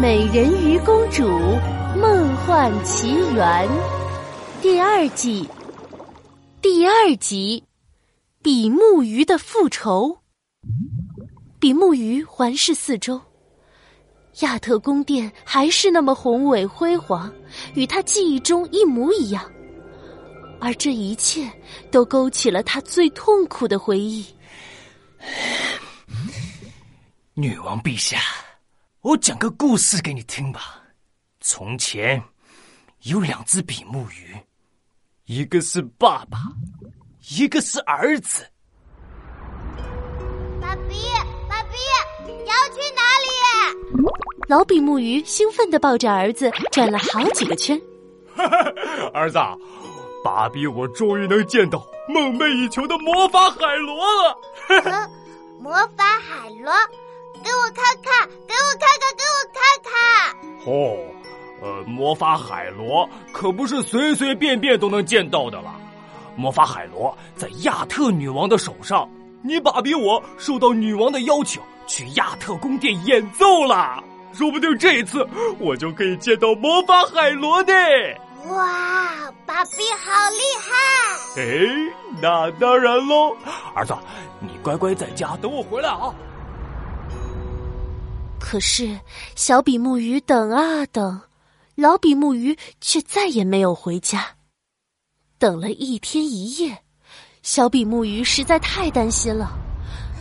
美人鱼公主梦幻奇缘》第二季第二集：比目鱼的复仇。比目鱼环视四周，亚特宫殿还是那么宏伟辉煌，与他记忆中一模一样。而这一切都勾起了他最痛苦的回忆。女王陛下，我讲个故事给你听吧。从前有两只比目鱼，一个是爸爸，一个是儿子。爸比，爸比，你要去哪里？老比目鱼兴奋的抱着儿子转了好几个圈。儿子。爸比，我终于能见到梦寐以求的魔法海螺了！魔法海螺，给我看哦，呃，魔法海螺可不是随随便便都能见到的了。魔法海螺在亚特女王的手上，你爸比我受到女王的邀请去亚特宫殿演奏啦，说不定这一次我就可以见到魔法海螺呢！哇，爸比好厉害！哎，那当然喽，儿子，你乖乖在家等我回来啊。可是小比目鱼等啊等，老比目鱼却再也没有回家。等了一天一夜，小比目鱼实在太担心了。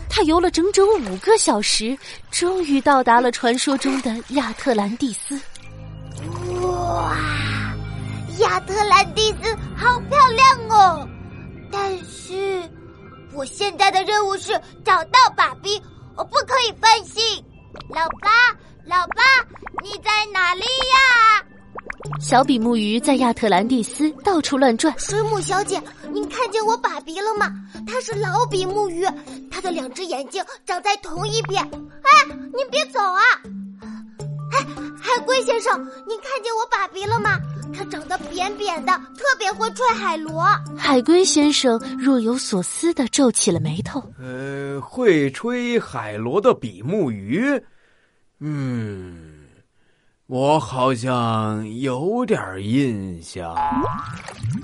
他游了整整五个小时，终于到达了传说中的亚特兰蒂斯。哇！亚特兰蒂斯好漂亮哦，但是我现在的任务是找到爸比，我不可以分心。老爸，老爸，你在哪里呀？小比目鱼在亚特兰蒂斯到处乱转。水母小姐，您看见我爸比了吗？他是老比目鱼，他的两只眼睛长在同一边。哎，您别走啊！哎，先生，您看见我爸比了吗？他长得扁扁的，特别会吹海螺。海龟先生若有所思的皱起了眉头。呃，会吹海螺的比目鱼，嗯，我好像有点印象。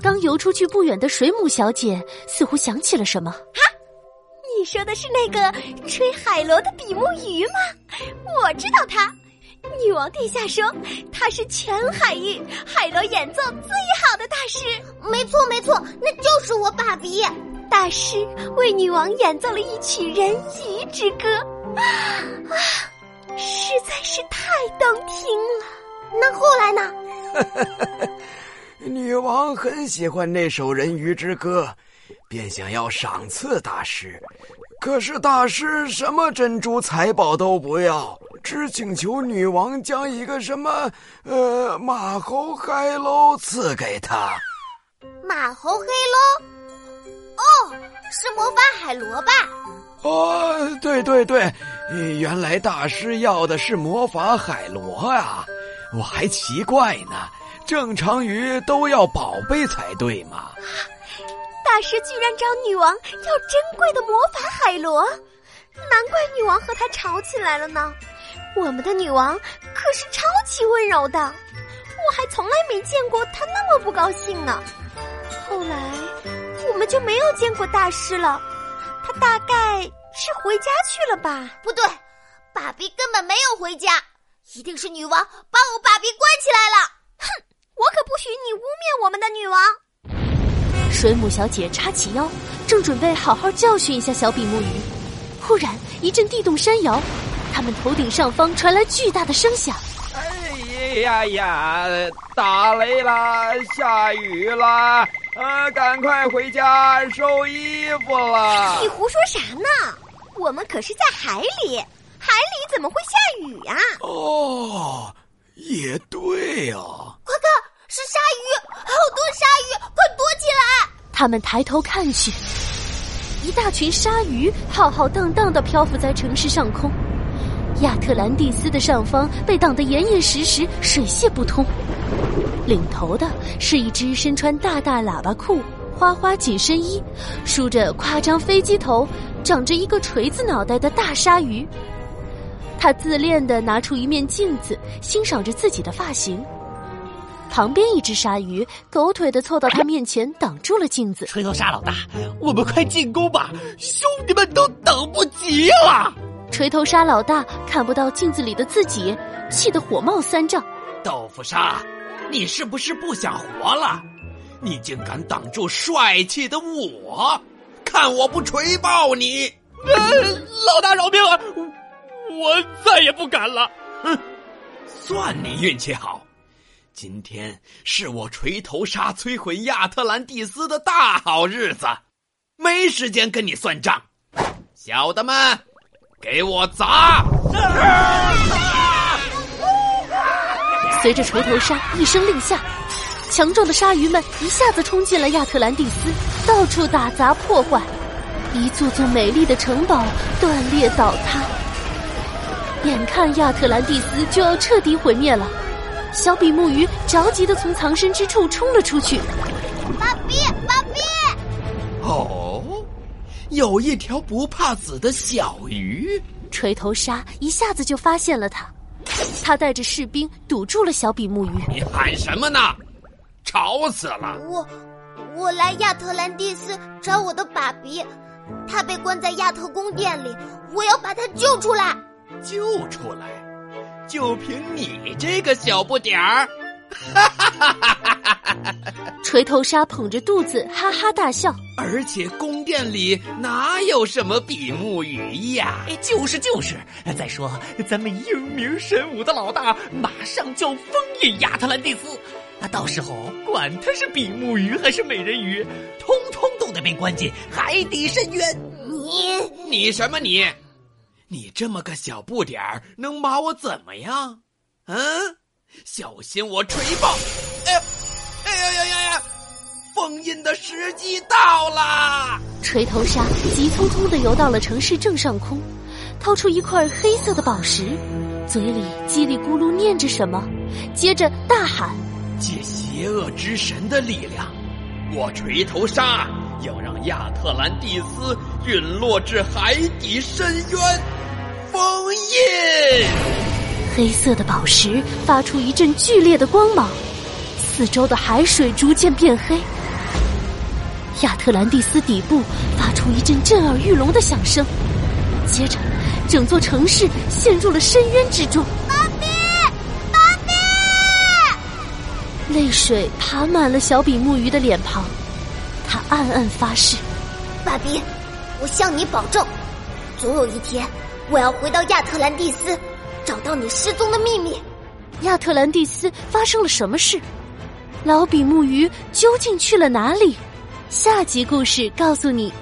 刚游出去不远的水母小姐似乎想起了什么。哈，你说的是那个吹海螺的比目鱼吗？我知道它。女王殿下说，他是全海域海螺演奏最好的大师。没错，没错，那就是我爸比大师为女王演奏了一曲人鱼之歌，啊，实在是太动听了。那后来呢？女王很喜欢那首人鱼之歌，便想要赏赐大师，可是大师什么珍珠财宝都不要。只请求女王将一个什么呃马猴海螺赐给他。马猴黑喽？哦，是魔法海螺吧？哦，对对对，原来大师要的是魔法海螺啊！我还奇怪呢，正常鱼都要宝贝才对嘛。大师居然找女王要珍贵的魔法海螺，难怪女王和他吵起来了呢。我们的女王可是超级温柔的，我还从来没见过她那么不高兴呢。后来我们就没有见过大师了，他大概是回家去了吧？不对，爸比根本没有回家，一定是女王把我爸比关起来了。哼，我可不许你污蔑我们的女王！水母小姐叉起腰，正准备好好教训一下小比目鱼，忽然一阵地动山摇。他们头顶上方传来巨大的声响。哎呀呀！打雷啦，下雨啦！呃，赶快回家收衣服了。你胡说啥呢？我们可是在海里，海里怎么会下雨呀？哦，也对啊。快看，是鲨鱼，好多鲨鱼，快躲起来！他们抬头看去，一大群鲨鱼浩浩荡荡的漂浮在城市上空。亚特兰蒂斯的上方被挡得严严实实，水泄不通。领头的是一只身穿大大喇叭裤、花花紧身衣、梳着夸张飞机头、长着一个锤子脑袋的大鲨鱼。他自恋的拿出一面镜子，欣赏着自己的发型。旁边一只鲨鱼狗腿的凑到他面前，挡住了镜子。锤头鲨老大，我们快进攻吧！兄弟们都等不及了。锤头鲨老大看不到镜子里的自己，气得火冒三丈。豆腐鲨，你是不是不想活了？你竟敢挡住帅气的我！看我不锤爆你！老大饶命啊！我再也不敢了。哼，算你运气好。今天是我锤头鲨摧毁亚特兰蒂斯的大好日子，没时间跟你算账。小的们，给我砸！随着锤头鲨一声令下，强壮的鲨鱼们一下子冲进了亚特兰蒂斯，到处打砸破坏，一座座美丽的城堡断裂倒塌。眼看亚特兰蒂斯就要彻底毁灭了。小比目鱼着急的从藏身之处冲了出去。爸比，爸比！哦，有一条不怕死的小鱼。锤头鲨一下子就发现了它，他带着士兵堵住了小比目鱼。你喊什么呢？吵死了！我，我来亚特兰蒂斯找我的爸比，他被关在亚特宫殿里，我要把他救出来。救出来？就凭你这个小不点儿，哈哈哈哈哈哈！锤头鲨捧着肚子哈哈大笑。而且宫殿里哪有什么比目鱼呀？哎，就是就是。再说，咱们英明神武的老大马上就要封印亚特兰蒂斯，那到时候管他是比目鱼还是美人鱼，通通都得被关进海底深渊。你你什么你？你这么个小不点儿，能把我怎么样？嗯，小心我锤爆！哎呀，呀呀呀呀！封印的时机到了！锤头鲨急匆匆的游到了城市正上空，掏出一块黑色的宝石，嘴里叽里咕噜念着什么，接着大喊：“借邪恶之神的力量，我锤头鲨！”要让亚特兰蒂斯陨落至海底深渊，封印。黑色的宝石发出一阵剧烈的光芒，四周的海水逐渐变黑。亚特兰蒂斯底部发出一阵震耳欲聋的响声，接着，整座城市陷入了深渊之中。爸比，爸比，泪水爬满了小比目鱼的脸庞。他暗暗发誓：“爸比，我向你保证，总有一天我要回到亚特兰蒂斯，找到你失踪的秘密。”亚特兰蒂斯发生了什么事？老比目鱼究竟去了哪里？下集故事告诉你。